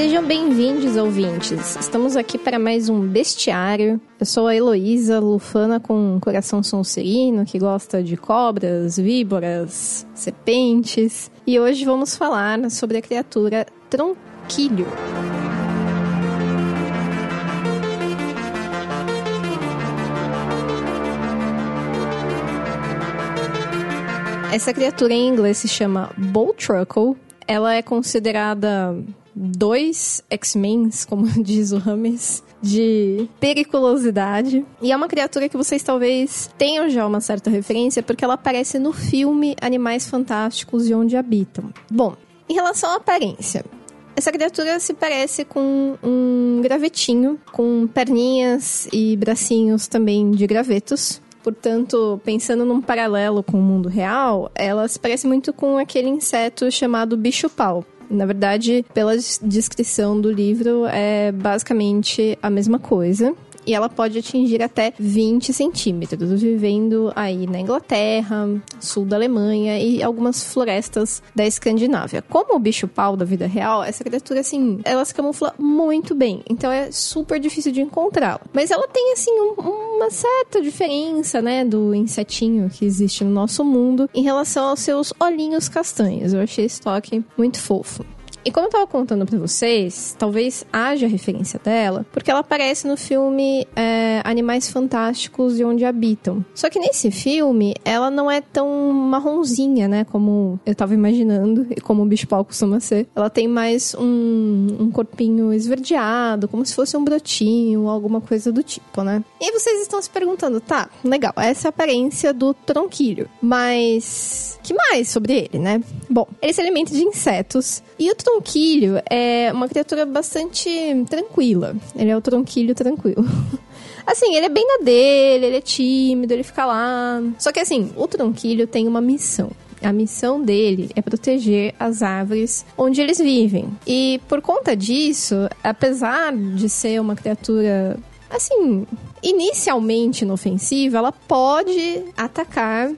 Sejam bem-vindos, ouvintes. Estamos aqui para mais um bestiário. Eu sou a Heloísa, lufana com um coração sonserino, que gosta de cobras, víboras, serpentes. E hoje vamos falar sobre a criatura Tronquilho. Essa criatura em inglês se chama Boltruckle. Ela é considerada dois X-Men, como diz o Rames, de periculosidade. E é uma criatura que vocês talvez tenham já uma certa referência, porque ela aparece no filme Animais Fantásticos e Onde Habitam. Bom, em relação à aparência, essa criatura se parece com um gravetinho, com perninhas e bracinhos também de gravetos. Portanto, pensando num paralelo com o mundo real, ela se parece muito com aquele inseto chamado bicho-pau. Na verdade, pela descrição do livro, é basicamente a mesma coisa e ela pode atingir até 20 centímetros, vivendo aí na Inglaterra, sul da Alemanha e algumas florestas da Escandinávia. Como o bicho-pau da vida real, essa criatura, assim, ela se camufla muito bem, então é super difícil de encontrá-la. Mas ela tem, assim, um, uma certa diferença, né, do insetinho que existe no nosso mundo em relação aos seus olhinhos castanhos. Eu achei esse toque muito fofo. E como eu tava contando pra vocês, talvez haja referência dela, porque ela aparece no filme é, Animais Fantásticos e Onde Habitam. Só que nesse filme, ela não é tão marronzinha, né? Como eu tava imaginando e como o bicho-pau costuma ser. Ela tem mais um, um corpinho esverdeado, como se fosse um brotinho, alguma coisa do tipo, né? E vocês estão se perguntando, tá, legal, essa é a aparência do tronquilho, mas que mais sobre ele, né? Bom, ele se alimenta de insetos e o tronquilho é uma criatura bastante tranquila. Ele é o tronquilho tranquilo. Assim, ele é bem na dele, ele é tímido, ele fica lá. Só que assim, o tronquilho tem uma missão. A missão dele é proteger as árvores onde eles vivem. E por conta disso, apesar de ser uma criatura assim, inicialmente inofensiva, ela pode atacar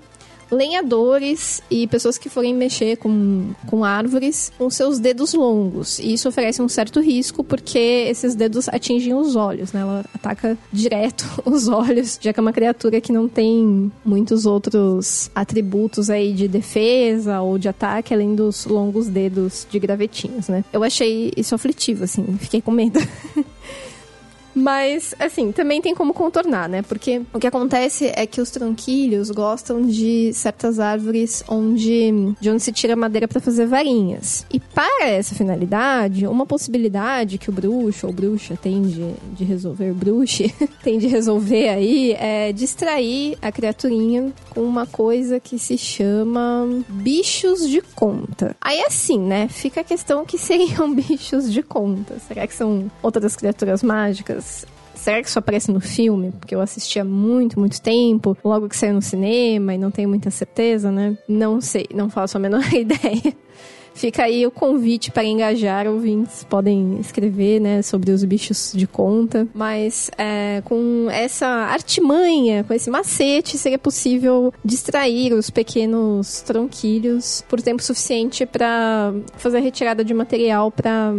lenhadores e pessoas que forem mexer com, com árvores com seus dedos longos. E isso oferece um certo risco porque esses dedos atingem os olhos, né? Ela ataca direto os olhos, já que é uma criatura que não tem muitos outros atributos aí de defesa ou de ataque, além dos longos dedos de gravetinhos, né? Eu achei isso aflitivo, assim, fiquei com medo. Mas, assim, também tem como contornar, né? Porque o que acontece é que os tronquilhos gostam de certas árvores onde, de onde se tira madeira para fazer varinhas. E para essa finalidade, uma possibilidade que o bruxo ou bruxa tem de, de resolver, bruxe, tem de resolver aí é distrair a criaturinha com uma coisa que se chama bichos de conta. Aí assim, né? Fica a questão que seriam bichos de conta. Será que são outras criaturas mágicas? Será que isso aparece no filme? Porque eu assisti há muito, muito tempo, logo que saiu no cinema e não tenho muita certeza, né? Não sei, não faço a menor ideia. Fica aí o convite para engajar ouvintes. Podem escrever, né, sobre os bichos de conta. Mas é, com essa artimanha, com esse macete, seria possível distrair os pequenos tronquilhos por tempo suficiente para fazer a retirada de material para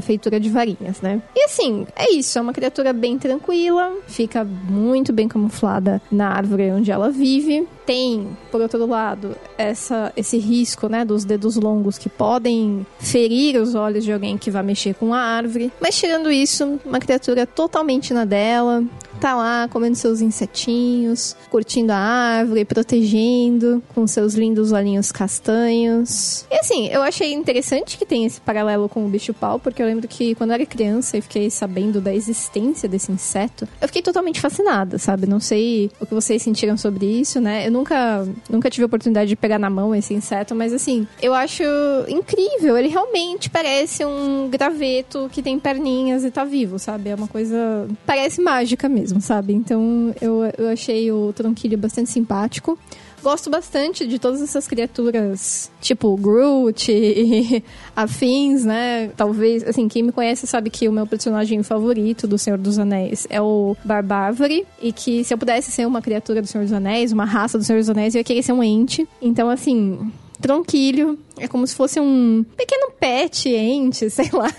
feitura de varinhas, né? E assim, é isso. É uma criatura bem tranquila, fica muito bem camuflada na árvore onde ela vive. Tem, por outro lado, essa, esse risco, né, dos dedos longos que podem ferir os olhos de alguém que vai mexer com a árvore. Mas tirando isso, uma criatura totalmente na dela, tá lá comendo seus insetinhos, curtindo a árvore, protegendo com seus lindos olhinhos castanhos. E assim, eu achei interessante que tem esse paralelo com o bicho-pau, porque eu lembro que quando eu era criança e fiquei sabendo da existência desse inseto, eu fiquei totalmente fascinada, sabe? Não sei o que vocês sentiram sobre isso, né? Eu nunca, nunca tive a oportunidade de pegar na mão esse inseto, mas assim, eu acho incrível. Ele realmente parece um graveto que tem perninhas e tá vivo, sabe? É uma coisa. Parece mágica mesmo, sabe? Então eu, eu achei o tronquilho bastante simpático gosto bastante de todas essas criaturas, tipo Groot e afins, né? Talvez, assim, quem me conhece sabe que o meu personagem favorito do Senhor dos Anéis é o Barbárvore e que se eu pudesse ser uma criatura do Senhor dos Anéis, uma raça do Senhor dos Anéis, eu ia querer ser um ente. Então, assim, tronquilho. É como se fosse um pequeno pet, ente, sei lá.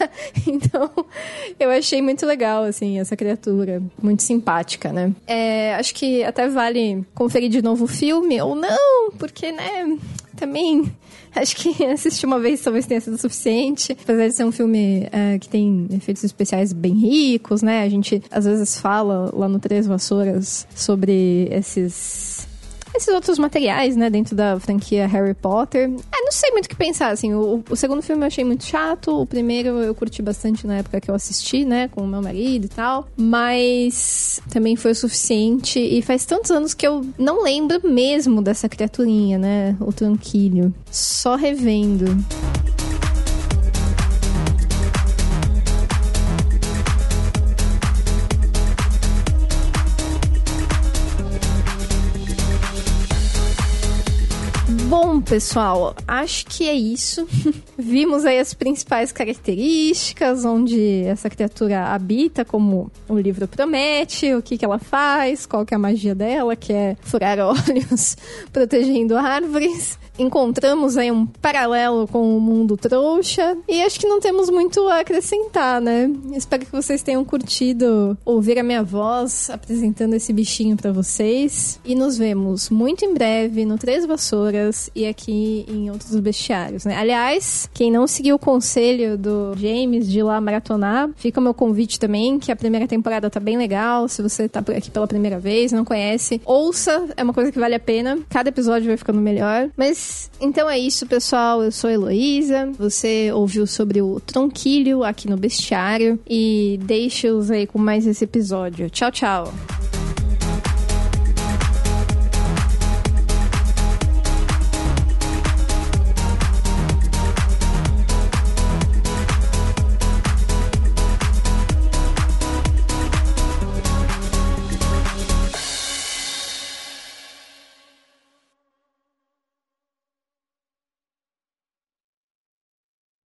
Então, eu achei muito legal, assim, essa criatura. Muito simpática, né? É, acho que até vale conferir de novo o filme, ou não, porque, né, também acho que assistir uma vez talvez tenha sido suficiente. Apesar de ser um filme é, que tem efeitos especiais bem ricos, né? A gente às vezes fala lá no Três Vassouras sobre esses esses outros materiais, né, dentro da franquia Harry Potter. É, não sei muito o que pensar, assim, o, o, segundo filme eu achei muito chato, o primeiro eu curti bastante na época que eu assisti, né, com o meu marido e tal, mas também foi o suficiente e faz tantos anos que eu não lembro mesmo dessa criaturinha, né, o tranquilho. Só revendo. Pessoal, acho que é isso. Vimos aí as principais características, onde essa criatura habita, como o livro promete, o que, que ela faz, qual que é a magia dela, que é furar olhos protegendo árvores encontramos aí um paralelo com o mundo trouxa. E acho que não temos muito a acrescentar, né? Espero que vocês tenham curtido ouvir a minha voz apresentando esse bichinho para vocês. E nos vemos muito em breve no Três Vassouras e em outros bestiários, né? Aliás, quem não seguiu o conselho do James de lá maratonar, fica o meu convite também, que a primeira temporada tá bem legal. Se você tá aqui pela primeira vez, não conhece, ouça, é uma coisa que vale a pena. Cada episódio vai ficando melhor. Mas então é isso, pessoal. Eu sou Heloísa. Você ouviu sobre o tronquilho aqui no bestiário. E deixe-os aí com mais esse episódio. Tchau, tchau.